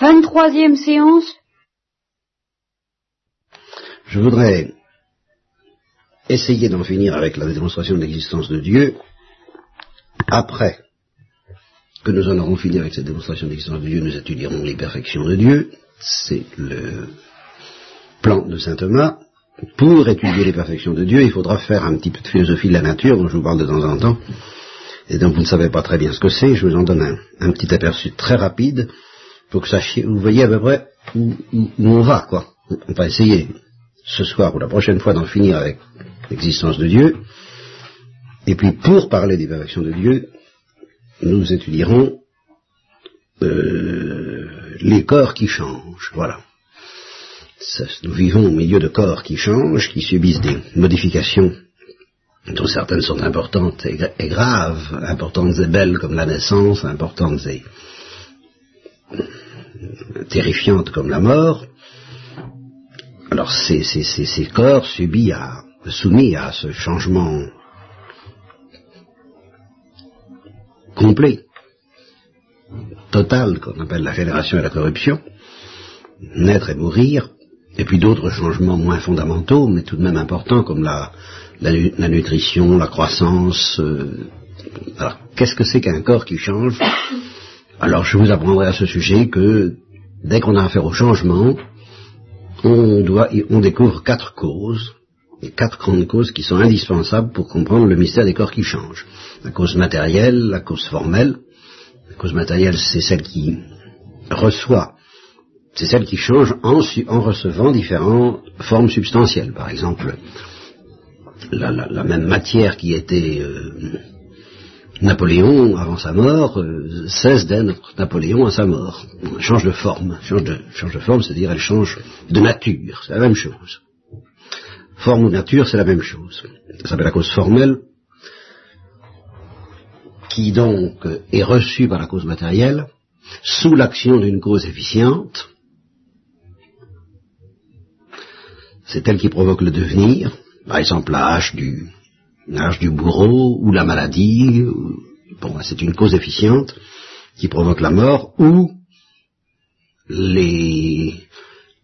23e séance. Je voudrais essayer d'en finir avec la démonstration de l'existence de Dieu après que nous en aurons fini avec cette démonstration de l'existence de Dieu, nous étudierons les perfections de Dieu. C'est le plan de saint Thomas. Pour étudier les perfections de Dieu, il faudra faire un petit peu de philosophie de la nature, dont je vous parle de temps en temps, et donc vous ne savez pas très bien ce que c'est. Je vous en donne un, petit aperçu très rapide que sachiez, vous voyez à peu près où, on va, quoi. On va essayer ce soir ou la prochaine fois d'en finir avec l'existence de Dieu. Et puis pour parler des perfections de Dieu, nous étudierons euh, les corps qui changent. Voilà. nous vivons au milieu de corps qui changent, qui subissent des modifications dont certaines sont importantes et, graves, importantes et belles comme la naissance, importantes et terrifiantes comme la mort. Alors ces, corps subis à, soumis à ce changement complet, total, qu'on appelle la génération et la corruption, naître et mourir, et puis d'autres changements moins fondamentaux, mais tout de même importants, comme la, nutrition, la croissance. Euh, alors, qu'est-ce que c'est qu'un corps qui change Alors, je vous apprendrai à ce sujet que dès qu'on a affaire au changement, on, doit, on découvre quatre causes, et quatre grandes causes qui sont indispensables pour comprendre le mystère des corps qui changent la cause matérielle, la cause formelle. La cause matérielle, c'est celle qui reçoit, c'est celle qui change en, recevant différentes formes substantielles. Par exemple, la, même matière qui était euh, Napoléon avant sa mort euh, cesse d'être Napoléon à sa mort. Elle change de forme. Change de, change de forme, c'est-à-dire elle change de nature. C'est la même chose. Forme ou nature, c'est la même chose. Ça s'appelle la cause formelle qui donc est reçu par la cause matérielle, sous l'action d'une cause efficiente, c'est elle qui provoque le devenir, par exemple l'âge du, du bourreau ou la maladie, bon, c'est une cause efficiente qui provoque la mort, ou les,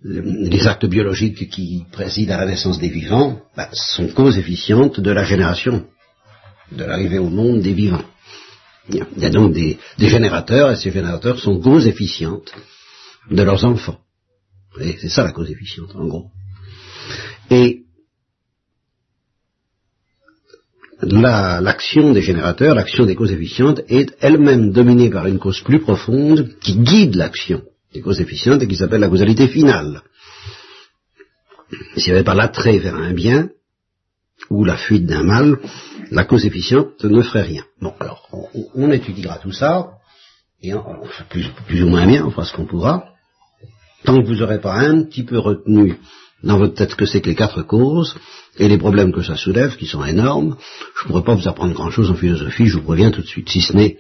les actes biologiques qui président à la naissance des vivants ben, sont cause efficiente de la génération, de l'arrivée au monde des vivants. Il y a donc des, générateurs, et ces générateurs sont causes efficientes de leurs enfants. C'est ça la cause efficiente, en gros. Et l'action des générateurs, l'action des causes efficientes, est elle-même dominée par une cause plus profonde qui guide l'action des causes efficientes et qui s'appelle la causalité finale. S'il n'y avait pas l'attrait vers un bien, ou la fuite d'un mal, la cause efficiente ne ferait rien. Bon, alors, on, étudiera tout ça, et on, plus, plus, ou moins bien, on fera ce qu'on pourra, tant que vous n'aurez pas un petit peu retenu dans votre tête que c'est que les quatre causes, et les problèmes que ça soulève, qui sont énormes, je ne pourrais pas vous apprendre grand-chose en philosophie, je vous préviens tout de suite, si ce n'est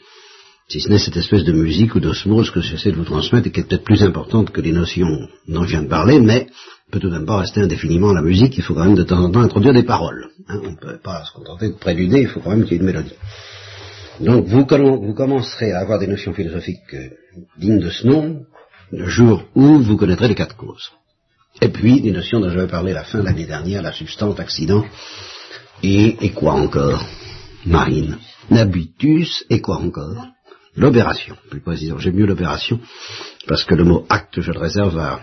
si ce n'est cette espèce de musique ou d'osmose que j'essaie de vous transmettre et qui est peut-être plus importante que les notions dont je viens de parler, mais peut tout de même pas rester indéfiniment la musique, il faut quand même de temps en temps introduire des paroles. Hein. on ne peut pas se contenter de préluder, il faut quand même qu'il y ait une mélodie. Donc vous, vous commencerez à avoir des notions philosophiques euh, dignes de ce nom le jour où vous connaîtrez les quatre causes. Et puis des notions dont j'avais parlé la fin de l'année dernière, la substance, accident, et, et quoi encore? Marine. Nabitus, et quoi encore? L'opération, plus précisément. J'aime mieux l'opération, parce que le mot acte, je le réserve à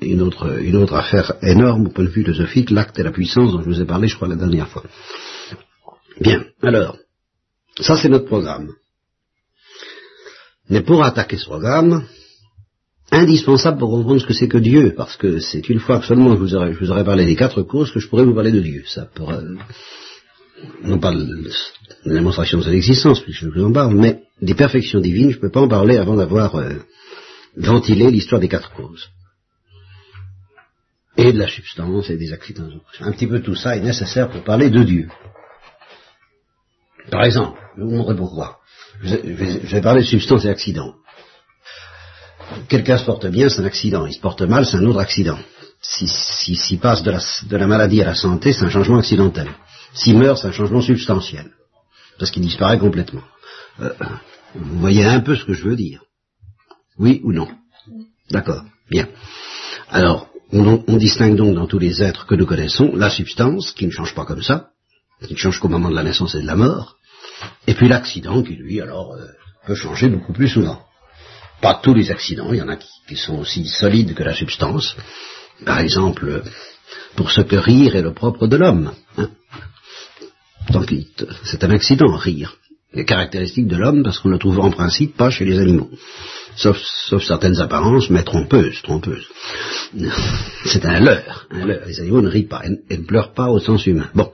une autre, une autre affaire énorme au point de vue philosophique, l'acte et la puissance dont je vous ai parlé, je crois, la dernière fois. Bien, alors, ça c'est notre programme. Mais pour attaquer ce programme, indispensable pour comprendre ce que c'est que Dieu, parce que c'est une fois que seulement je vous, aurai, je vous aurai parlé des quatre causes que je pourrais vous parler de Dieu. Ça pourrait, non pas de la démonstration de son existence, puisque je vous en parle, mais des perfections divines, je ne peux pas en parler avant d'avoir euh, ventilé l'histoire des quatre causes. Et de la substance et des accidents. Un petit peu tout ça est nécessaire pour parler de Dieu. Par exemple, je vous montrer pourquoi. Je vais, parler de substance et accident. Quelqu'un se porte bien, c'est un accident. Il se porte mal, c'est un autre accident. S'il si, passe de la, maladie à la santé, c'est un changement accidentel. S'il meurt, c'est un changement substantiel, parce qu'il disparaît complètement. Euh, vous voyez un peu ce que je veux dire Oui ou non? D'accord, bien. Alors, on, on, distingue donc dans tous les êtres que nous connaissons la substance, qui ne change pas comme ça, qui ne change qu'au moment de la naissance et de la mort, et puis l'accident, qui lui, alors, euh, peut changer beaucoup plus souvent. Pas tous les accidents, il y en a qui, sont aussi solides que la substance. Par exemple, pour ce que rire est le propre de l'homme. Hein. C'est un accident, rire. Les caractéristiques de l'homme parce qu'on ne le trouve en principe pas chez les animaux. Sauf, certaines apparences, mais trompeuses, trompeuses. C'est un leurre, un leurre. Les animaux ne rient pas et, ne pleurent pas au sens humain. Bon,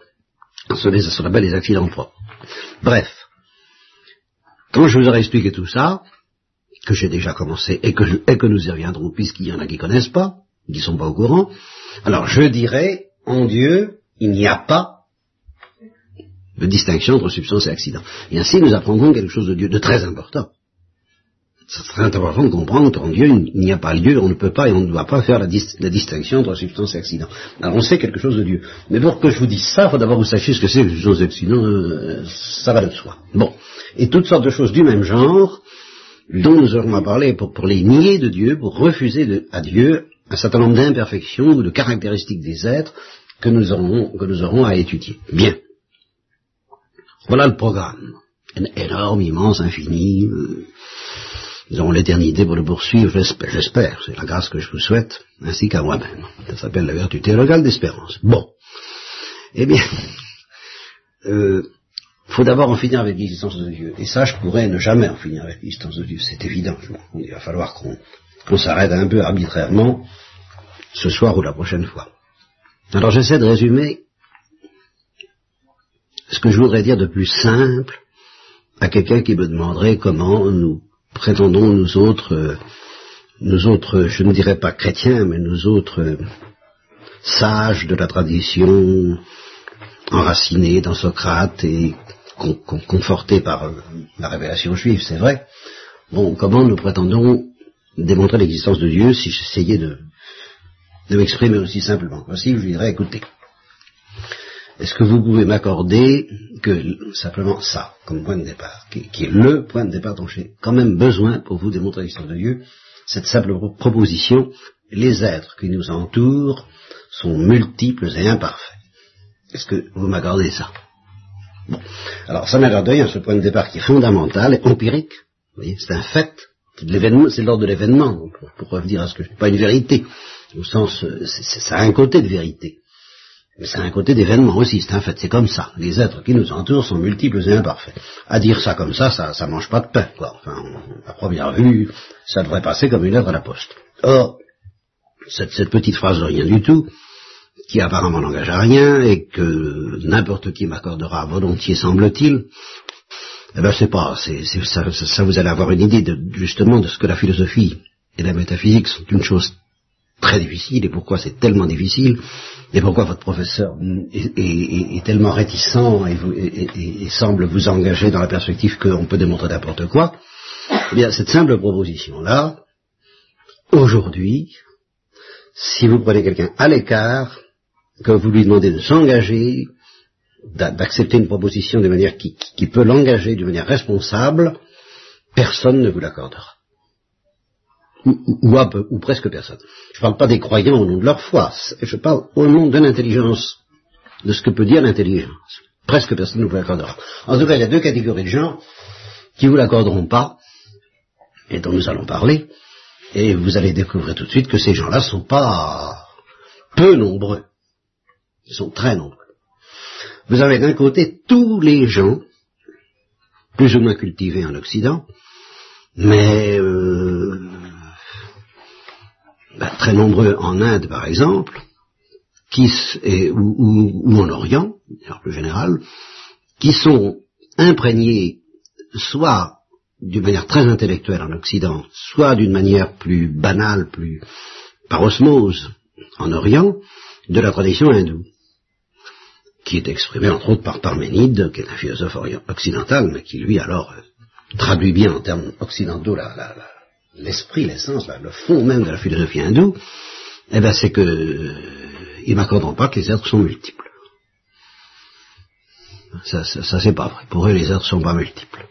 ça se appelle les accidents propres. Bref, quand je vous aurai expliqué tout ça, que j'ai déjà commencé et que, et que nous y reviendrons puisqu'il y en a qui connaissent pas, qui sont pas au courant, alors je dirais, en Dieu, il n'y a pas de distinction entre substance et accident. Et ainsi, nous apprendrons quelque chose de Dieu de très important. C'est très important de comprendre qu'en Dieu, il n'y a pas lieu, on ne peut pas et on ne doit pas faire la, distinction entre substance et accident. Alors on sait quelque chose de Dieu. Mais pour que je vous dise ça, il faut d'abord que vous sachiez ce que c'est que substance et accident, euh, ça va de soi. Bon. Et toutes sortes de choses du même genre, dont nous aurons à parler pour, les nier de Dieu, pour refuser à Dieu un certain nombre d'imperfections ou de caractéristiques des êtres que nous aurons, que nous aurons à étudier. Bien. Voilà le programme. Énorme, immense, infini. Euh, nous aurons l'éternité pour le poursuivre, j'espère. C'est la grâce que je vous souhaite, ainsi qu'à moi-même. Ça s'appelle la vertu théologale d'espérance. Bon. Eh bien, euh, faut d'abord en finir avec l'existence de Dieu. Et ça, je pourrais ne jamais en finir avec l'existence de Dieu. C'est évident. Il va falloir qu'on s'arrête un peu arbitrairement ce soir ou la prochaine fois. Alors j'essaie de résumer ce que je voudrais dire de plus simple à quelqu'un qui me demanderait comment nous prétendons nous autres, nous autres, je ne dirais pas chrétiens, mais nous autres sages de la tradition, enracinés dans Socrate et confortés par euh, la révélation juive, c'est vrai. Bon, comment nous prétendons démontrer l'existence de Dieu si j'essayais de, de m'exprimer aussi simplement Voici, je dirais, écoutez, est-ce que vous pouvez m'accorder que simplement ça, comme point de départ, qui, est le point de départ dont j'ai quand même besoin pour vous démontrer l'existence de Dieu, cette simple proposition, les êtres qui nous entourent sont multiples et imparfaits. Est-ce que vous m'accordez ça? Bon. Alors ça m'accorde rien, ce point de départ qui est fondamental empirique. Vous voyez, c'est un fait. C'est l'ordre de l'événement, pour, revenir à ce que je pas une vérité, au sens, ça a un côté de vérité. Mais c'est un côté d'événement aussi, c'est un fait, c'est comme ça. Les êtres qui nous entourent sont multiples et imparfaits. À dire ça comme ça, ça, ça mange pas de pain, quoi. Enfin, à première vue, ça devrait passer comme une lettre à la poste. Or, cette, cette petite phrase de rien du tout, qui apparemment n'engage à rien et que n'importe qui m'accordera volontiers, semble-t-il, eh ben c'est pas, c'est, ça, ça, vous allez avoir une idée de, justement de ce que la philosophie et la métaphysique sont une chose très difficile et pourquoi c'est tellement difficile et pourquoi votre professeur est, tellement réticent et, semble vous engager dans la perspective qu'on peut démontrer n'importe quoi. Eh bien, cette simple proposition-là, aujourd'hui, si vous prenez quelqu'un à l'écart, que vous lui demandez de s'engager, d'accepter une proposition de manière qui, peut l'engager d'une manière responsable, personne ne vous l'accordera ou, ou, presque personne. Je ne parle pas des croyants au nom de leur foi, je parle au nom de l'intelligence, de ce que peut dire l'intelligence. Presque personne ne vous l'accordera. En tout cas, il y a deux catégories de gens qui ne vous l'accorderont pas, et dont nous allons parler, et vous allez découvrir tout de suite que ces gens-là ne sont pas peu nombreux. Ils sont très nombreux. Vous avez d'un côté tous les gens, plus ou moins cultivés en Occident, mais euh, ben, très nombreux en Inde par exemple, qui, ou, en Orient, en plus général, qui sont imprégnés soit d'une manière très intellectuelle en Occident, soit d'une manière plus banale, plus par osmose en Orient, de la tradition hindoue, qui est exprimée entre autres par Parménide, qui est un philosophe occidental, mais qui lui alors traduit bien en termes occidentaux l'esprit, l'essence, le fond même de la philosophie hindoue, eh ben c'est que ils m'accorderont pas que les êtres sont multiples. Ça, ça, c'est pas vrai. Pour eux, les êtres sont pas multiples.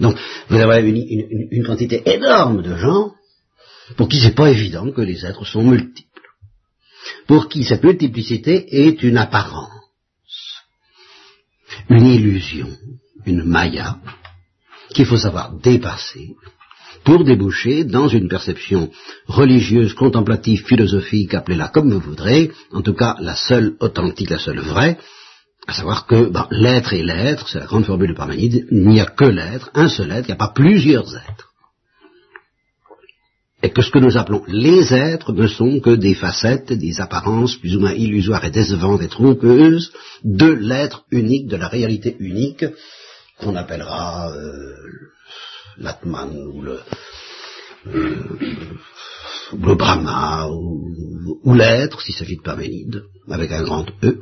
Donc, vous avez une, une, quantité énorme de gens pour qui c'est pas évident que les êtres sont multiples, pour qui cette multiplicité est une apparence, une illusion, une maya, qu'il faut savoir dépasser pour déboucher dans une perception religieuse, contemplative, philosophique, appelez-la comme vous voudrez, en tout cas la seule authentique, la seule vraie, à savoir que l'être est l'être, c'est la grande formule de Parménide, il n'y a que l'être, un seul être, il n'y a pas plusieurs êtres. Et que ce que nous appelons les êtres ne sont que des facettes, des apparences plus ou moins illusoires et décevantes et trompeuses de l'être unique, de la réalité unique, qu'on appellera euh, l'Atman ou le, euh, le Brahma ou, ou l'être, s'il s'agit de Parménide, avec un grand E,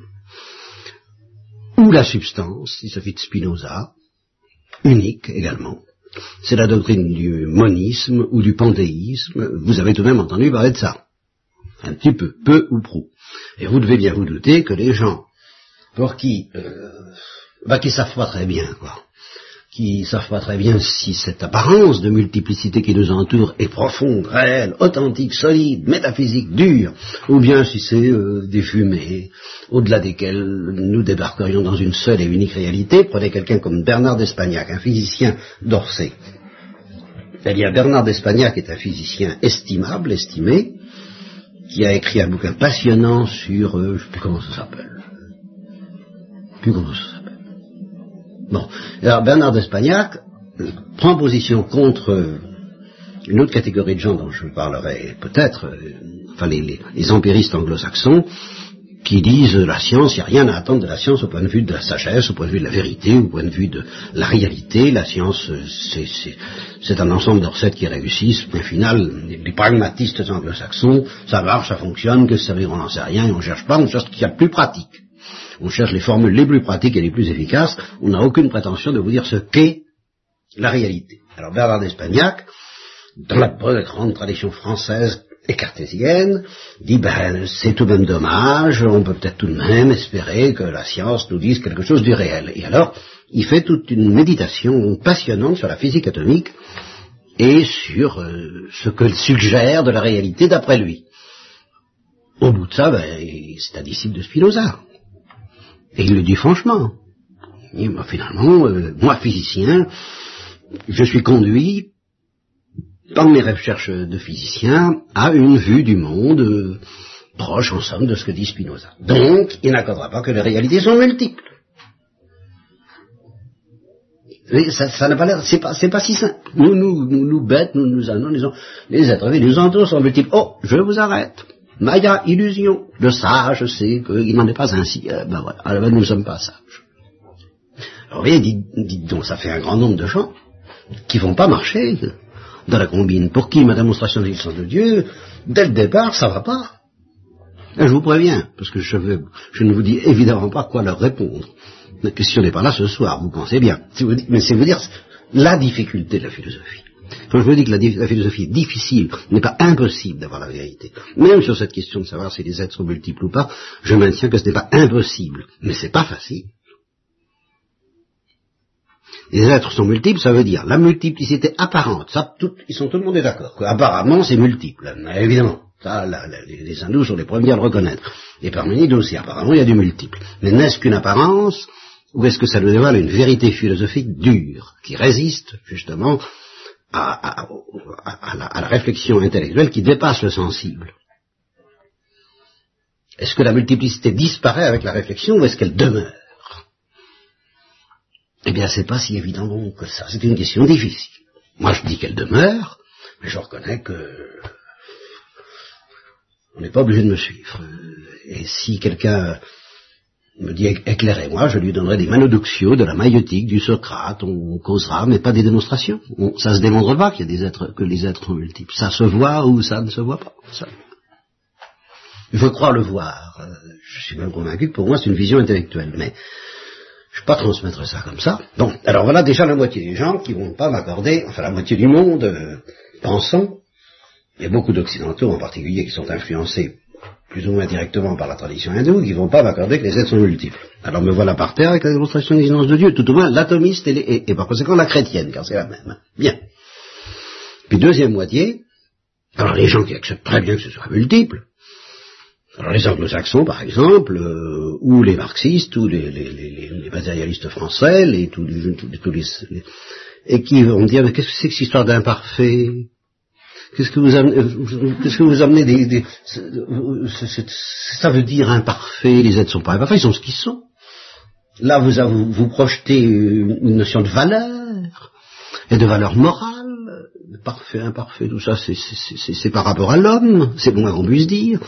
ou la substance, s'il s'agit de Spinoza, unique également. C'est la doctrine du monisme ou du panthéisme. Vous avez tout de même entendu parler de ça. Un petit peu, peu ou prou. Et vous devez bien vous douter que les gens pour qui, euh, bah, qui savent pas très bien, quoi, qui savent pas très bien si cette apparence de multiplicité qui nous entoure est profonde, réelle, authentique, solide, métaphysique, dure, ou bien si c'est euh, des fumées, au-delà desquelles nous débarquerions dans une seule et unique réalité. Prenez quelqu'un comme Bernard d'Espagnac, un physicien d'Orsay. Eh bien, Bernard d'Espagnac est un physicien estimable, estimé, qui a écrit un bouquin passionnant sur, euh, je sais plus comment ça s'appelle, plus comment ça Bon. Alors Bernard d'Espagnac euh, prend position contre euh, une autre catégorie de gens dont je parlerai peut-être, euh, enfin les, empiristes anglo-saxons, qui disent la science, il n'y a rien à attendre de la science au point de vue de la sagesse, au point de vue de la vérité, au point de vue de la réalité. La science, c'est un ensemble de recettes qui réussissent. Point final, les, pragmatistes anglo-saxons, ça marche, ça fonctionne, que ça on n'en sait rien, et on ne cherche pas, on cherche ce qu'il y a de plus pratique on cherche les formules les plus pratiques et les plus efficaces, on n'a aucune prétention de vous dire ce qu'est la réalité. Alors Bernard d'Espagnac, dans la grande tradition française et cartésienne, dit ben c'est tout de même dommage, on peut peut-être tout de même espérer que la science nous dise quelque chose du réel. Et alors, il fait toute une méditation passionnante sur la physique atomique et sur euh, ce que suggère de la réalité d'après lui. Au bout de ça, ben, c'est un disciple de Spinoza. Et il le dit franchement. Il dit, finalement, euh, moi physicien, je suis conduit dans mes recherches de physicien à une vue du monde euh, proche en somme de ce que dit Spinoza. Donc, il n'accordera pas que les réalités sont multiples. ça, n'a pas l'air, c'est pas, c'est pas si simple. Nous, nous, nous, nous bêtes, nous, nous analysons, les êtres les entourent sont multiples. Oh, je vous arrête. Maya, illusion. Le sage sait qu'il n'en est pas ainsi. Euh, ben voilà, alors ben, nous ne sommes pas sages. Alors voyez, dites, donc, ça fait un grand nombre de gens qui vont pas marcher dans la combine. Pour qui ma démonstration de l'existence de Dieu, dès le départ, ça va pas. je vous préviens, parce que je, je, ne vous dis évidemment pas quoi leur répondre. La question n'est pas là ce soir, vous pensez bien. Mais c'est vous dire la difficulté de la philosophie. Quand je vous dis que la, philosophie est difficile, n'est pas impossible d'avoir la vérité. Même sur cette question de savoir si les êtres sont multiples ou pas, je maintiens que ce n'est pas impossible, mais c'est pas facile. Les êtres sont multiples, ça veut dire la multiplicité apparente. Ça, tout, ils sont tout le monde est d'accord. Apparemment, c'est multiple. Évidemment, ça, les, hindous sont les premiers à le reconnaître. Et parmi nous aussi, apparemment, il y a du multiple. Mais n'est-ce qu'une apparence ou est-ce que ça nous dévoile une vérité philosophique dure, qui résiste justement à, la, réflexion intellectuelle qui dépasse le sensible. Est-ce que la multiplicité disparaît avec la réflexion ou est-ce qu'elle demeure? Eh bien, c'est pas si évident que ça. C'est une question difficile. Moi, je dis qu'elle demeure, mais je reconnais que on n'est pas obligé de me suivre. Et si quelqu'un me dit éclairez-moi, je lui donnerai des manoduxios de la maïotique, du Socrate, on causera, mais pas des démonstrations. ça se démontre pas qu'il y a des êtres, que les êtres multiples. Ça se voit ou ça ne se voit pas. Je crois le voir. Euh, je suis même convaincu que pour moi c'est une vision intellectuelle, mais je ne vais pas transmettre ça comme ça. Bon, alors voilà déjà la moitié des gens qui vont pas m'accorder, enfin la moitié du monde euh, pensant, il y a beaucoup d'occidentaux en particulier qui sont influencés plus ou moins directement par la tradition hindoue, qui ne vont pas m'accorder que les êtres sont multiples. Alors me voilà par terre avec la démonstration de l'existence de Dieu, tout au moins l'atomiste et, par conséquent la chrétienne, car c'est la même. Bien. Puis deuxième moitié, Alors les gens qui acceptent très bien que ce soit multiple, alors les anglo-saxons par exemple, euh, ou les marxistes, ou les, les, matérialistes français, tous, tous les, et qui vont dire mais qu'est-ce que c'est que cette histoire d'imparfait? Qu'est-ce que vous amenez, qu'est-ce que vous amenez des, des ça veut dire imparfait, les êtres sont pas imparfaits, ils sont ce qu'ils sont. Là, vous, projetez une notion de valeur, et de valeur morale, parfait, imparfait, tout ça, c'est par rapport à l'homme, c'est bon qu'on puisse dire.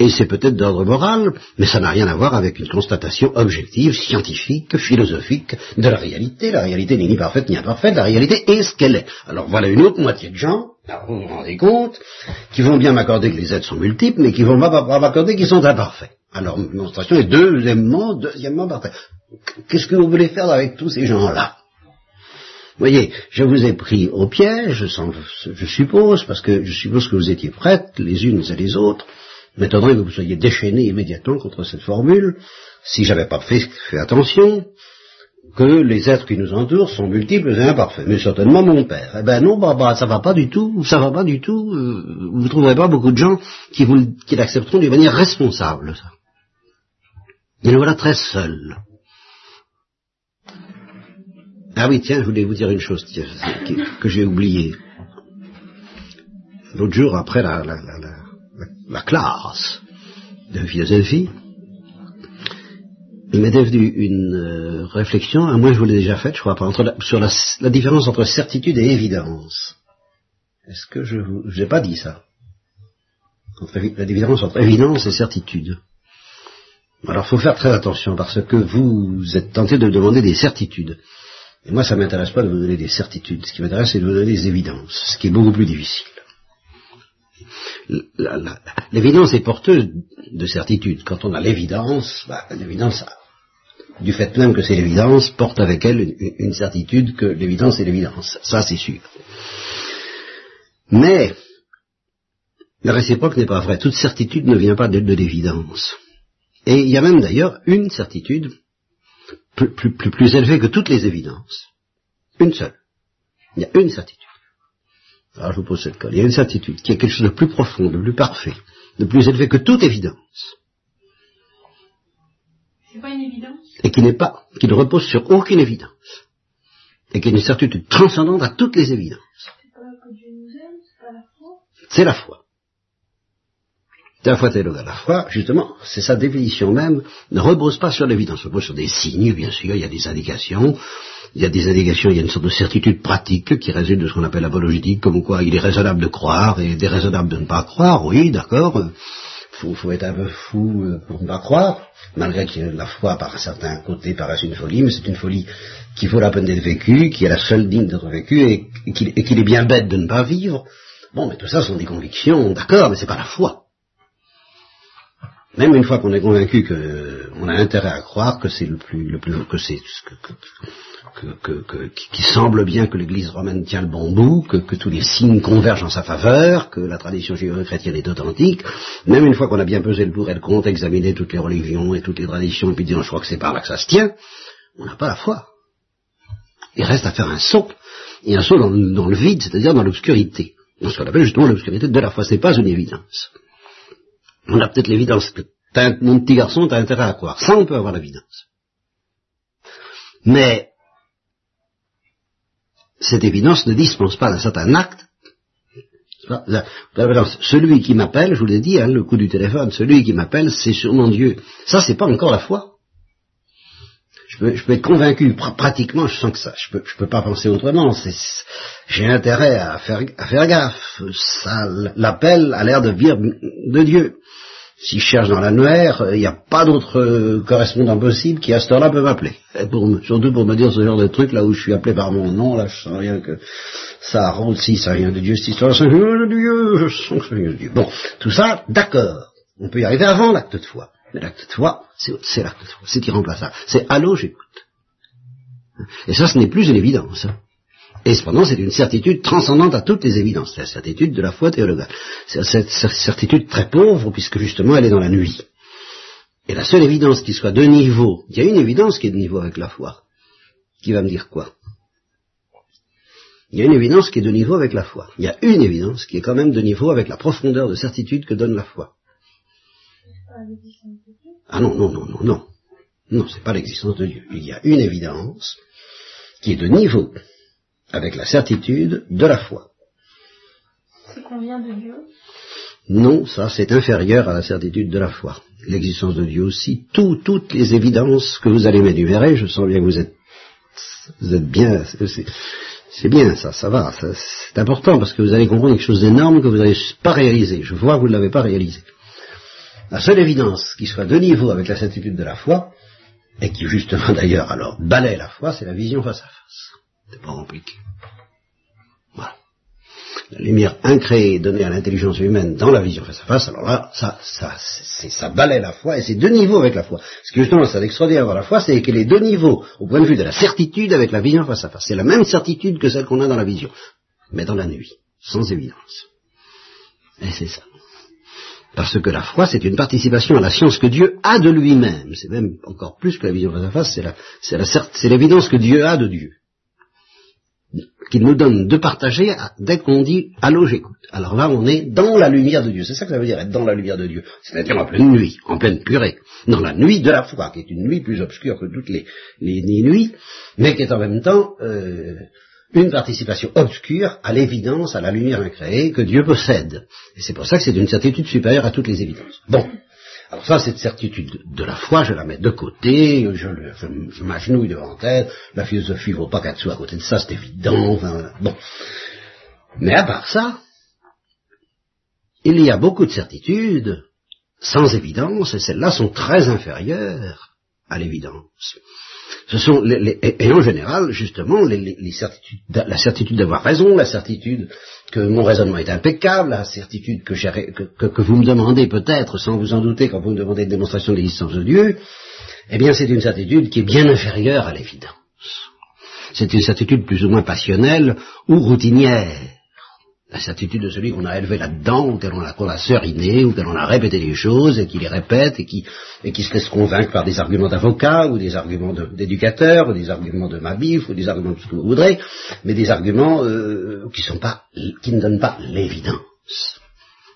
Et c'est peut-être d'ordre moral, mais ça n'a rien à voir avec une constatation objective, scientifique, philosophique de la réalité. La réalité n'est ni parfaite ni imparfaite, la réalité est ce qu'elle est. Alors voilà une autre moitié de gens, vous vous rendez compte, qui vont bien m'accorder que les êtres sont multiples, mais qui vont pas m'accorder qu'ils sont imparfaits. Alors, démonstration est deuxièmement, deuxièmement parfaite. Qu'est-ce que vous voulez faire avec tous ces gens-là? Voyez, je vous ai pris au piège, je suppose, parce que je suppose que vous étiez prêtes, les unes et les autres, m'étonnerait que vous soyez déchaînés immédiatement contre cette formule, si j'avais pas fait, fait, attention, que les êtres qui nous entourent sont multiples et imparfaits. Mais certainement mon père. Eh ben non, bah, bah, ça va pas du tout, ça va pas du tout. Euh, vous ne trouverez pas beaucoup de gens qui, vous, qui l'accepteront d'une manière responsable, ça. Et nous voilà très seuls. Ah oui, tiens, je voulais vous dire une chose que, j'ai oubliée. L'autre jour, après la, la, la la classe de philosophie, il m'est devenu une euh, réflexion, à moi je vous l'ai déjà faite, je crois pas, sur la, différence entre certitude et évidence. Est-ce que je vous, n'ai pas dit ça? La différence entre évidence et certitude. Alors, il faut faire très attention parce que vous êtes tenté de demander des certitudes. Et moi, ça m'intéresse pas de vous donner des certitudes. Ce qui m'intéresse, c'est de vous donner des évidences, ce qui est beaucoup plus difficile l'évidence est porteuse de certitude. Quand on a l'évidence, bah, l'évidence, du fait même que c'est l'évidence, porte avec elle une, certitude que l'évidence est l'évidence. Ça, c'est sûr. Mais, la réciproque n'est pas vraie. Toute certitude ne vient pas de, l'évidence. Et il y a même d'ailleurs une certitude plus, élevée que toutes les évidences. Une seule. Il y a une certitude. Alors je vous pose cette colle. Il y a une certitude qui est quelque chose de plus profond, de plus parfait, de plus élevé que toute évidence. C'est pas une évidence? Et qui n'est pas, qui ne repose sur aucune évidence. Et qui est une certitude transcendante à toutes les évidences. C'est la foi? C'est la foi. La foi, justement, c'est sa définition même, ne repose pas sur l'évidence, repose sur des signes, bien sûr, il y a des indications, il y a des indications, il y a une sorte de certitude pratique qui résulte de ce qu'on appelle l'apologétique, comme quoi il est raisonnable de croire et déraisonnable de ne pas croire, oui, d'accord. Faut, faut être un peu fou euh, pour ne pas croire, malgré que la foi, par un certain côté, paraisse une folie, mais c'est une folie qui vaut la peine d'être vécue, qui est la seule digne d'être vécue, et, qu'il est bien bête de ne pas vivre. Bon, mais tout ça sont des convictions, d'accord, mais c'est pas la foi. Même une fois qu'on est convaincu qu'on a intérêt à croire que c'est le plus, le plus, que c'est, que, qui semble bien que l'Église romaine tient le bon bout, que, tous les signes convergent en sa faveur, que la tradition judéo-chrétienne est authentique, même une fois qu'on a bien pesé le pour et le contre, examiné toutes les religions et toutes les traditions, et puis dit je crois que c'est par là que ça se tient, on n'a pas la foi. Il reste à faire un saut, et un saut dans, le vide, c'est-à-dire dans l'obscurité. Dans ce qu'on appelle justement l'obscurité de la foi, ce n'est pas une évidence. On a peut-être l'évidence que mon petit garçon, tu as intérêt à croire. Ça, on peut avoir l'évidence. Mais cette évidence ne dispense pas d'un certain acte. Celui qui m'appelle, je vous l'ai dit, hein, le coup du téléphone, celui qui m'appelle, c'est sûrement Dieu. Ça, c'est pas encore la foi. Je peux, être convaincu, pratiquement, je sens que ça, je peux, je peux pas penser autrement. J'ai intérêt à faire, à faire gaffe. Ça, l'appel a l'air de venir de Dieu. Si je cherche dans l'annuaire, il n'y a pas d'autre euh, correspondant possible qui à cette heure-là peut m'appeler. Surtout pour me dire ce genre de truc, là où je suis appelé par mon nom, là je sens rien que ça roule, si ça vient de Dieu, cette histoire, ça vient de Dieu, je sens que ça vient de Dieu. Bon, tout ça, d'accord. On peut y arriver avant l'acte de foi. Mais l'acte de foi, c'est l'acte de foi, c'est irremplaçable. C'est allô, j'écoute. Et ça, ce n'est plus une évidence. Hein. Et cependant, c'est une certitude transcendante à toutes les évidences. C'est la certitude de la foi théologale. C'est cette certitude très pauvre, puisque justement, elle est dans la nuit. Et la seule évidence qui soit de niveau, il y a une évidence qui est de niveau avec la foi, qui va me dire quoi? Il y a une évidence qui est de niveau avec la foi. Il y a une évidence qui est quand même de niveau avec la profondeur de certitude que donne la foi. Ah non, non, non, non, non. Non, c'est pas l'existence de Dieu. Il y a une évidence qui est de niveau avec la certitude de la foi. C'est qu'on vient de Dieu Non, ça c'est inférieur à la certitude de la foi. L'existence de Dieu aussi, tout, toutes les évidences que vous allez m'énumérer, je sens bien que vous êtes, vous êtes bien, c'est bien ça, ça va, c'est important parce que vous allez comprendre quelque chose d'énorme que vous n'avez pas réalisé. Je vois que vous ne l'avez pas réalisé. La seule évidence qui soit de niveau avec la certitude de la foi, et qui justement d'ailleurs alors balaie la foi, c'est la vision face à face. C'est pas compliqué. Voilà. La lumière incréée donnée à l'intelligence humaine dans la vision face à face, alors là, ça, ça, ça balaie la foi, et c'est deux niveaux avec la foi. Ce qui justement, c'est extraordinaire dans la foi, c'est qu'elle est deux niveaux au point de vue de la certitude avec la vision face à face. C'est la même certitude que celle qu'on a dans la vision, mais dans la nuit, sans évidence. Et c'est ça. Parce que la foi, c'est une participation à la science que Dieu a de lui-même. C'est même encore plus que la vision face à face, c'est l'évidence que Dieu a de Dieu. Qu'il nous donne de partager dès qu'on dit Allô, j'écoute. Alors là, on est dans la lumière de Dieu. C'est ça que ça veut dire, être dans la lumière de Dieu. C'est-à-dire en pleine nuit, en pleine purée. Dans la nuit de la foi, qui est une nuit plus obscure que toutes les, nuits, mais qui est en même temps euh, une participation obscure à l'évidence, à la lumière incréée que Dieu possède. Et c'est pour ça que c'est une certitude supérieure à toutes les évidences. Bon. Alors ça, cette certitude de la foi, je la mets de côté, je, m'agenouille devant elle, la philosophie vaut pas qu'elle soit à côté de ça, c'est évident, enfin, bon. Mais à part ça, il y a beaucoup de certitudes sans évidence, et celles-là sont très inférieures à l'évidence. Ce sont les, et, en général, justement, les, la certitude d'avoir raison, la certitude que mon raisonnement est impeccable, la certitude que, que, que vous me demandez peut-être, sans vous en douter, quand vous me demandez une démonstration de l'existence de Dieu, eh bien c'est une certitude qui est bien inférieure à l'évidence. C'est une certitude plus ou moins passionnelle ou routinière la certitude de celui qu'on a élevé là-dedans, ou qu'on a, a seriné, ou qu'on a répété des choses, et qui les répète, et qui, se laisse convaincre par des arguments d'avocat, ou des arguments d'éducateur, ou des arguments de mabif, ou des arguments de ce que vous voudrez, mais des arguments euh, qui ne donnent pas l'évidence.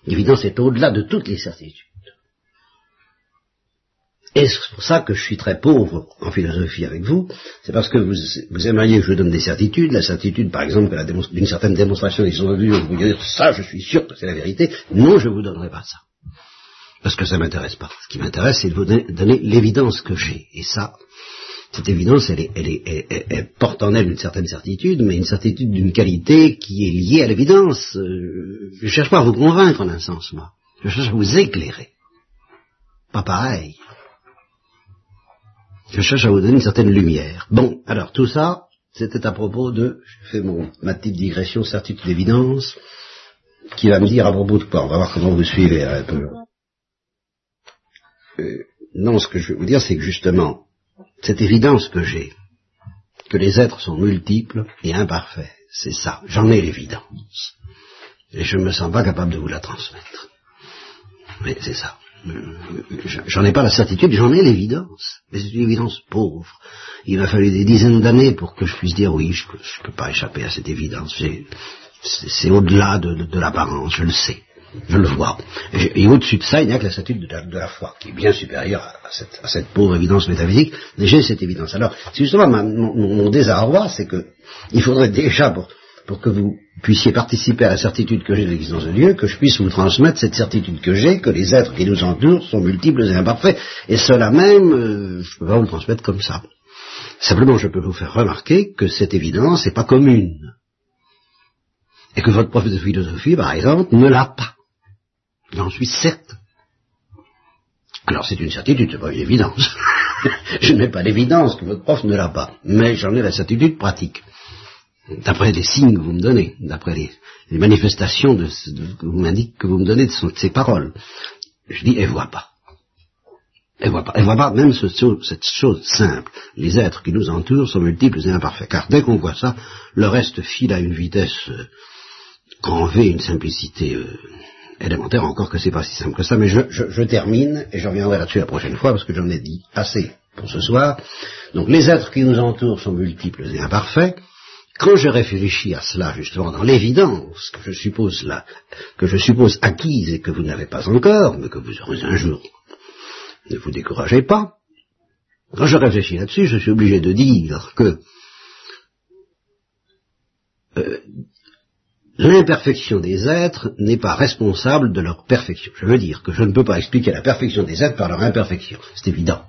L'évidence est au-delà de toutes les certitudes. Et c'est pour ça que je suis très pauvre en philosophie avec vous, c'est parce que vous, aimeriez que je vous donne des certitudes, la certitude par exemple d'une certaine démonstration des de Dieu, vous dire ça je suis sûr que c'est la vérité, non je ne vous donnerai pas ça. Parce que ça ne m'intéresse pas. Ce qui m'intéresse c'est de vous donner l'évidence que j'ai. Et ça, cette évidence, elle, est, elle, porte en elle une certaine certitude, mais une certitude d'une qualité qui est liée à l'évidence. Euh, je ne cherche pas à vous convaincre en un sens, moi. Je cherche à vous éclairer. Pas pareil. Je cherche à vous donner une certaine lumière. Bon, alors tout ça, c'était à propos de, je fais mon, ma petite digression, certitude d'évidence, qui va me dire à propos de quoi. On va voir comment vous suivez un peu. Euh, non, ce que je veux vous dire, c'est que justement, cette évidence que j'ai, que les êtres sont multiples et imparfaits, c'est ça, j'en ai l'évidence. Et je ne me sens pas capable de vous la transmettre. Mais c'est ça. J'en ai pas la certitude, j'en ai l'évidence, mais c'est une évidence pauvre. Il m'a fallu des dizaines d'années pour que je puisse dire oui, je ne peux pas échapper à cette évidence. C'est au-delà de, l'apparence, je le sais, je le vois. Et, au-dessus de ça, il n'y a que la certitude de la, foi, qui est bien supérieure à cette, pauvre évidence métaphysique, mais j'ai cette évidence. Alors, c'est justement mon, mon, désarroi, c'est que il faudrait déjà, pour, pour que vous puissiez participer à la certitude que j'ai de l'existence de Dieu, que je puisse vous transmettre cette certitude que j'ai, que les êtres qui nous entourent sont multiples et imparfaits, et cela même, euh, je ne peux pas vous transmettre comme ça. Simplement, je peux vous faire remarquer que cette évidence n'est pas commune. Et que votre prof de philosophie, par exemple, ne l'a pas. J'en suis certain. Alors c'est une certitude, c'est pas une évidence. je n'ai pas l'évidence que votre prof ne l'a pas, mais j'en ai la certitude pratique d'après les signes que vous me donnez, d'après les, manifestations que vous m'indiquez, que vous me donnez de, ces paroles. Je dis, elle voit pas. Elle voit pas. Elle voit pas même cette chose simple. Les êtres qui nous entourent sont multiples et imparfaits. Car dès qu'on voit ça, le reste file à une vitesse euh, grand V, une simplicité euh, élémentaire, encore que c'est pas si simple que ça. Mais je, je termine, et je reviendrai là-dessus la prochaine fois, parce que j'en ai dit assez pour ce soir. Donc les êtres qui nous entourent sont multiples et imparfaits quand je réfléchis à cela, justement, dans l'évidence que je suppose acquise et que vous n'avez pas encore, mais que vous aurez un jour, ne vous découragez pas. Quand je réfléchis là-dessus, je suis obligé de dire que euh, l'imperfection des êtres n'est pas responsable de leur perfection. Je veux dire que je ne peux pas expliquer la perfection des êtres par leur imperfection. C'est évident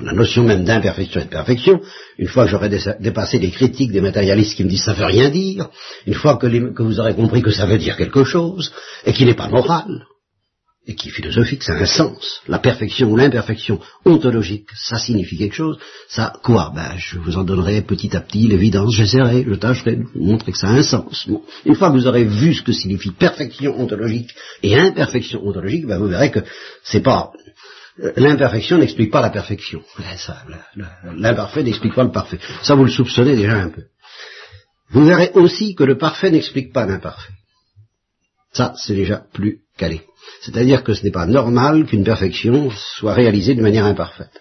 la notion même d'imperfection et de perfection, une fois que j'aurai dépassé les critiques des matérialistes qui me disent ça veut rien dire, une fois que, vous aurez compris que ça veut dire quelque chose, et qu'il n'est pas moral, et qui est philosophique, ça a un sens. La perfection ou l'imperfection ontologique, ça signifie quelque chose. Ça, quoi? Ben, je vous en donnerai petit à petit l'évidence, j'essaierai, je tâcherai de vous montrer que ça a un sens. Une fois que vous aurez vu ce que signifie perfection ontologique et imperfection ontologique, ben, vous verrez que c'est pas l'imperfection n'explique pas la perfection. L'imparfait n'explique pas le parfait. Ça, vous le soupçonnez déjà un peu. Vous verrez aussi que le parfait n'explique pas l'imparfait. Ça, c'est déjà plus calé. C'est-à-dire que ce n'est pas normal qu'une perfection soit réalisée de manière imparfaite.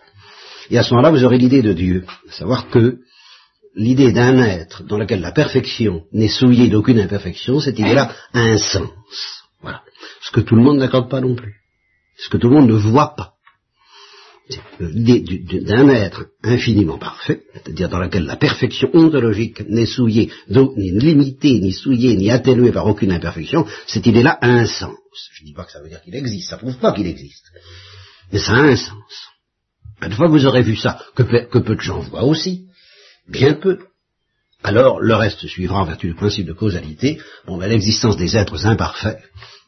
Et à ce moment-là, vous aurez l'idée de Dieu, savoir que l'idée d'un être dans lequel la perfection n'est souillée d'aucune imperfection, cette idée-là a un sens. Voilà. Ce que tout le monde n'accorde pas non plus. Ce que tout le monde ne voit pas d'un être infiniment parfait, c'est-à-dire dans lequel la perfection ontologique n'est souillée, ni limitée, ni souillée, ni atténuée par aucune imperfection, cette idée-là a un sens. Je ne dis pas que ça veut dire qu'il existe, ça ne prouve pas qu'il existe. Mais ça a un sens. Une fois que vous aurez vu ça, que peu, de gens voient aussi, bien peu, alors le reste suivra en vertu du principe de causalité, bon, ben, l'existence des êtres imparfaits,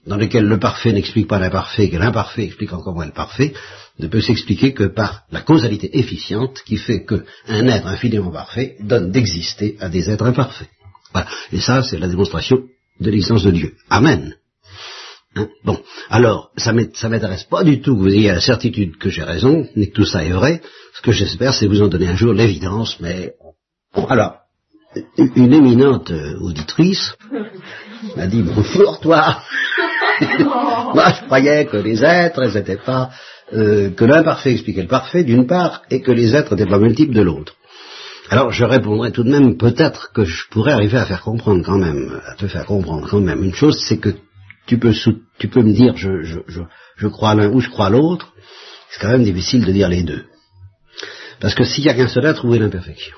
dans lesquels le parfait n'explique pas l'imparfait, et que l'imparfait explique encore moins le parfait, ne peut s'expliquer que par la causalité efficiente qui fait qu'un être infiniment parfait donne d'exister à des êtres imparfaits. Voilà. Et ça, c'est la démonstration de l'existence de Dieu. Amen. Hein? Bon, alors, ça m'intéresse pas du tout que vous ayez la certitude que j'ai raison, ni que tout ça est vrai. Ce que j'espère, c'est vous en donner un jour l'évidence, mais alors, une éminente euh, auditrice m'a dit bonjour toi. Moi, je croyais que les êtres, n'étaient pas euh, que l'imparfait expliquait le parfait, d'une part, et que les êtres n'étaient pas multiples de l'autre. Alors je répondrai tout de même, peut-être que je pourrais arriver à faire comprendre quand même, à te faire comprendre quand même une chose, c'est que tu peux, me dire je, je, crois l'un ou je crois l'autre, c'est quand même difficile de dire les deux. Parce que s'il n'y a qu'un seul où est l'imperfection?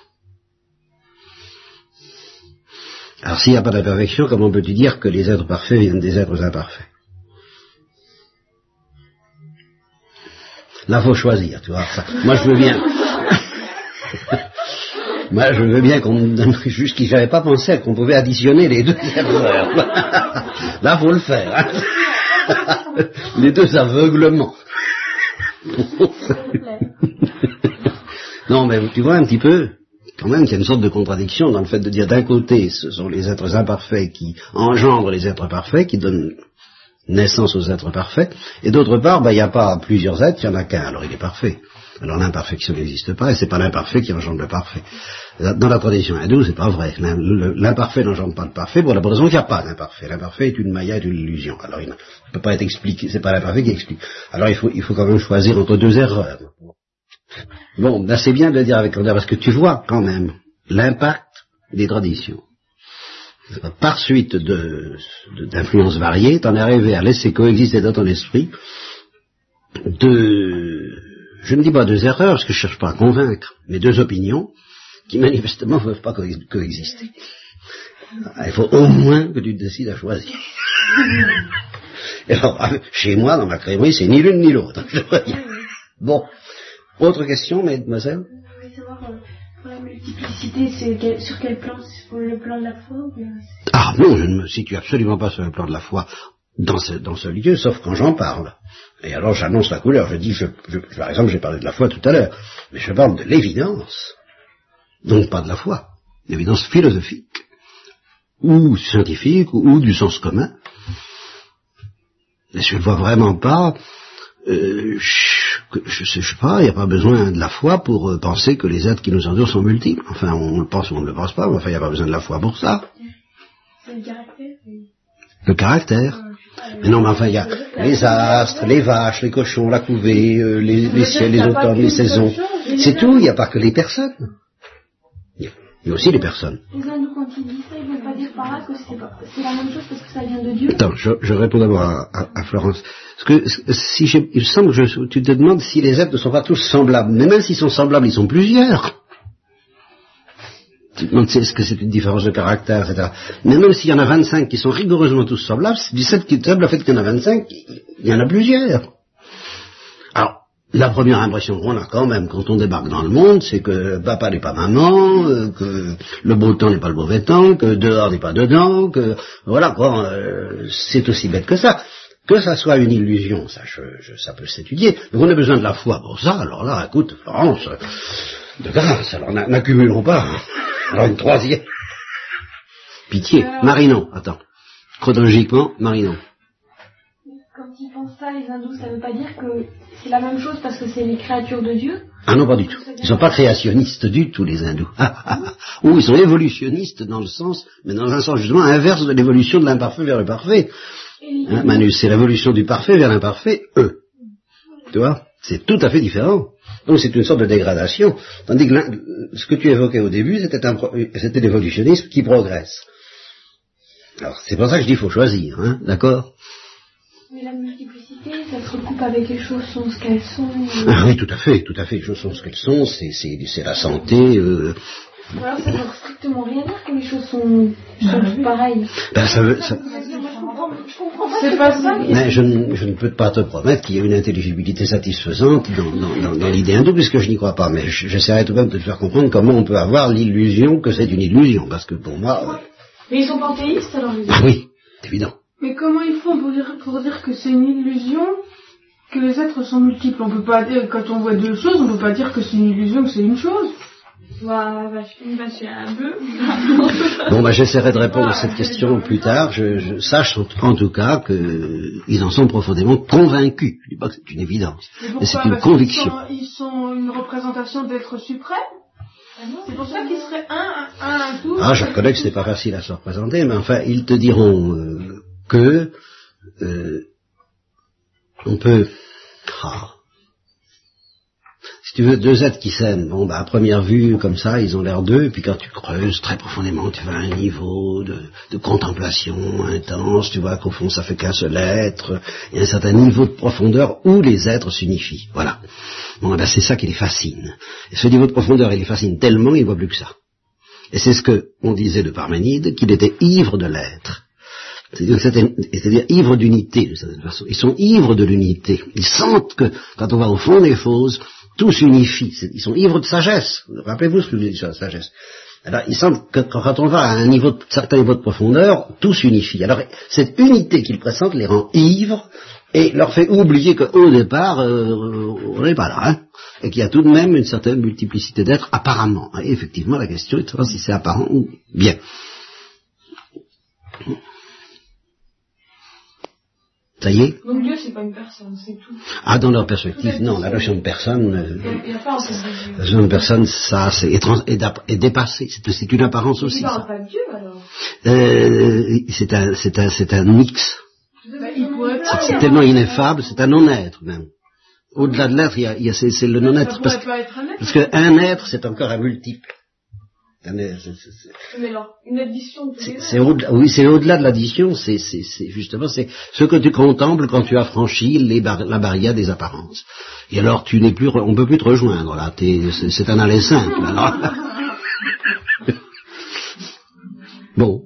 Alors s'il n'y a pas d'imperfection, comment peux-tu dire que les êtres parfaits viennent des êtres imparfaits? Là, faut choisir, tu vois. moi, je veux bien. moi, je veux bien qu'on me donne juste qu'il n'avait pas pensé qu'on pouvait additionner les deux erreurs. Là, faut le faire. Hein. les deux aveuglements. non, mais tu vois un petit peu, quand même qu'il y a une sorte de contradiction dans le fait de dire d'un côté, ce sont les êtres imparfaits qui engendrent les êtres parfaits, qui donnent naissance aux êtres parfaits, et d'autre part, ben, il n'y a pas plusieurs êtres, il n'y en a qu'un, alors il est parfait. Alors l'imperfection n'existe pas, et c'est pas l'imparfait qui engendre le parfait. Dans la tradition hindoue, c'est pas vrai. L'imparfait n'engendre pas le parfait, pour la raison qu'il n'y a pas d'imparfait. L'imparfait est une maya, est une illusion. Alors il ne peut pas être expliqué, c'est pas l'imparfait qui explique. Alors il faut, il faut quand même choisir entre deux erreurs. Bon, ben c'est bien de le dire avec candeur, parce que tu vois quand même l'impact des traditions par suite d'influences variées, tu en es arrivé à laisser coexister dans ton esprit deux, je ne dis pas deux erreurs, parce que je ne cherche pas à convaincre, mais deux opinions qui manifestement ne peuvent pas coexister. Il faut au moins que tu décides à choisir. alors, chez moi, dans ma crèmerie, c'est ni l'une ni l'autre. Bon. Autre question, mademoiselle? La multiplicité, c'est sur quel plan Sur le plan de la foi Ah non, je ne me situe absolument pas sur le plan de la foi dans ce, dans ce lieu, sauf quand j'en parle. Et alors j'annonce la couleur, je dis, je, par exemple, j'ai parlé de la foi tout à l'heure, mais je parle de l'évidence, donc pas de la foi, l'évidence philosophique, ou scientifique, ou, du sens commun. Mais je ne vois vraiment pas euh, je ne sais pas, il n'y a pas besoin de la foi pour euh, penser que les êtres qui nous entourent sont multiples. Enfin, on le pense ou on ne le pense pas, mais enfin, il n'y a pas besoin de la foi pour ça. C'est le caractère Le caractère mais non, mais enfin, il y a les astres, les vaches, les cochons, la couvée, euh, les, les ciels, les automnes, les saisons. C'est tout, il n'y a pas que les personnes. Il mais aussi les personnes. Les hindous, quand ils disent ça, ils ne veulent pas dire par là que c'est pas- c'est la même chose parce que ça vient de Dieu. Attends, je, je réponds d'abord à, à- à Florence. Parce que si il semble que je- tu te demandes si les êtres ne sont pas tous semblables. Mais même s'ils sont semblables, ils sont plusieurs. Tu te demandes est-ce que c'est une différence de caractère, etc. Mais même s'il y en a 25 qui sont rigoureusement tous semblables, c'est du le fait qu'il y en a 25, il y en a plusieurs. Alors, la première impression qu'on a quand même quand on débarque dans le monde, c'est que papa n'est pas maman, euh, que le beau temps n'est pas le mauvais temps, que dehors n'est pas dedans, que voilà quoi, euh, c'est aussi bête que ça. Que ça soit une illusion, ça, je- je- ça peut s'étudier. Mais on a besoin de la foi pour ça. Alors là, écoute, Florence, euh, de grâce, alors n'a- n'accumulons pas. Alors une troisième. Pitié. Marinon, attends. Chronologiquement, Marinon. Quand ils pensent ça, les hindous, ça veut pas dire que c'est la même chose parce que c'est les créatures de Dieu? Ah non, pas du tout. Ils sont pas créationnistes du tout, les hindous. Ah, ah, ah. Ou ils sont évolutionnistes dans le sens, mais dans un sens justement inverse de l'évolution de l'imparfait vers le parfait. Hein, Manu, c'est l'évolution du parfait vers l'imparfait, eux. Tu vois C'est tout à fait différent. Donc c'est une sorte de dégradation. Tandis que ce que tu évoquais au début, c'était l'évolutionnisme qui progresse. Alors c'est pour ça que je dis qu'il faut choisir, hein, d'accord? Mais la multiplicité, ça se recoupe avec les choses sont ce qu'elles sont. Ah oui, tout à fait, tout à fait. Les choses sont ce qu'elles sont, c'est, la santé. Euh, alors ça veut strictement rien dire que les choses sont, sont toutes pareilles. ben, ça veut, ça-. C'est pas ça. mais je, ne- je ne peux pas te promettre qu'il y a une intelligibilité satisfaisante dans, dans, dans, dans l'idée hindoue, puisque je n'y crois pas. Mais je- j'essaierai tout de même de te faire comprendre comment on peut avoir l'illusion que c'est une illusion, parce que pour moi, euh, Mais ils sont panthéistes alors ah oui, c'est évident. Mais comment ils font pour dire, pour dire que c'est une illusion que les êtres sont multiples? On peut pas dire, quand on voit deux choses, on peut pas dire que c'est une illusion, que c'est une chose. Un bœuf. Bon, ben, j'essaierai de répondre à cette question plus tard. Je, je sache en, tout cas qu'ils en sont profondément convaincus. Je dis pas que c'est une évidence, mais c'est une Parce conviction. sont- Ils sont, une représentation d'être suprême. C'est pour ça qu'ils seraient un, un, un tout. Ah, je reconnais que c'est pas facile à se représenter, mais enfin, ils te diront euh, que euh, on peut. Ah. Tu veux, deux êtres qui s'aiment, bon, bah, à première vue, comme ça, ils ont l'air d'eux, puis quand tu creuses très profondément, tu vas à un niveau de, contemplation intense, tu vois qu'au fond, ça fait qu'un seul être, il y a un certain niveau de profondeur où les êtres s'unifient. Voilà. Bon, ben, c'est ça qui les fascine. Et ce niveau de profondeur, il les fascine tellement, ils voient plus que ça. Et c'est ce que on disait de Parménide, qu'il était ivre de l'être. C'est-à-dire ivre d'unité, d'une certaine façon. Ils sont ivres de l'unité. Ils sentent que, quand on va au fond des choses, tout s'unifie. Ils sont ivres de sagesse. Rappelez-vous ce que je vous ai dit sur la sagesse. Alors, ils sentent que quand on va à un niveau de, certain niveau de profondeur, tout s'unifie. Alors, cette unité qu'ils pressentent les rend ivres et leur fait oublier qu'au départ, euh, on n'est pas là, hein, et qu'il y a tout de même une certaine multiplicité d'êtres, apparemment. Et effectivement, la question est de savoir si c'est apparent ou bien. Ça y est Donc Dieu, c'est pas une personne, c'est tout. Ah, dans leur perspective, non, la notion de personne, euh, la notion de personne, ça, c'est est, dépassé. C'est c'est une apparence aussi, ça. pas de Dieu alors. Euh, c'est un, c'est un, c'est un mix. Bah, C'est c'est tellement ineffable, c'est un non-être même. Au-delà de l'être, il y a, il y a- c'est, c'est le non-être. Parce, pas être un être. parce qu'un être, c'est encore un multiple. Une addition C'est au-delà, oui, c'est au-delà de l'addition, c'est, c'est, c'est justement c'est ce que tu contemples quand tu as franchi les bar- la barrière des apparences. Et alors tu n'es plus, re- on peut plus te rejoindre là. C'est, c'est un aller simple. Alors. bon,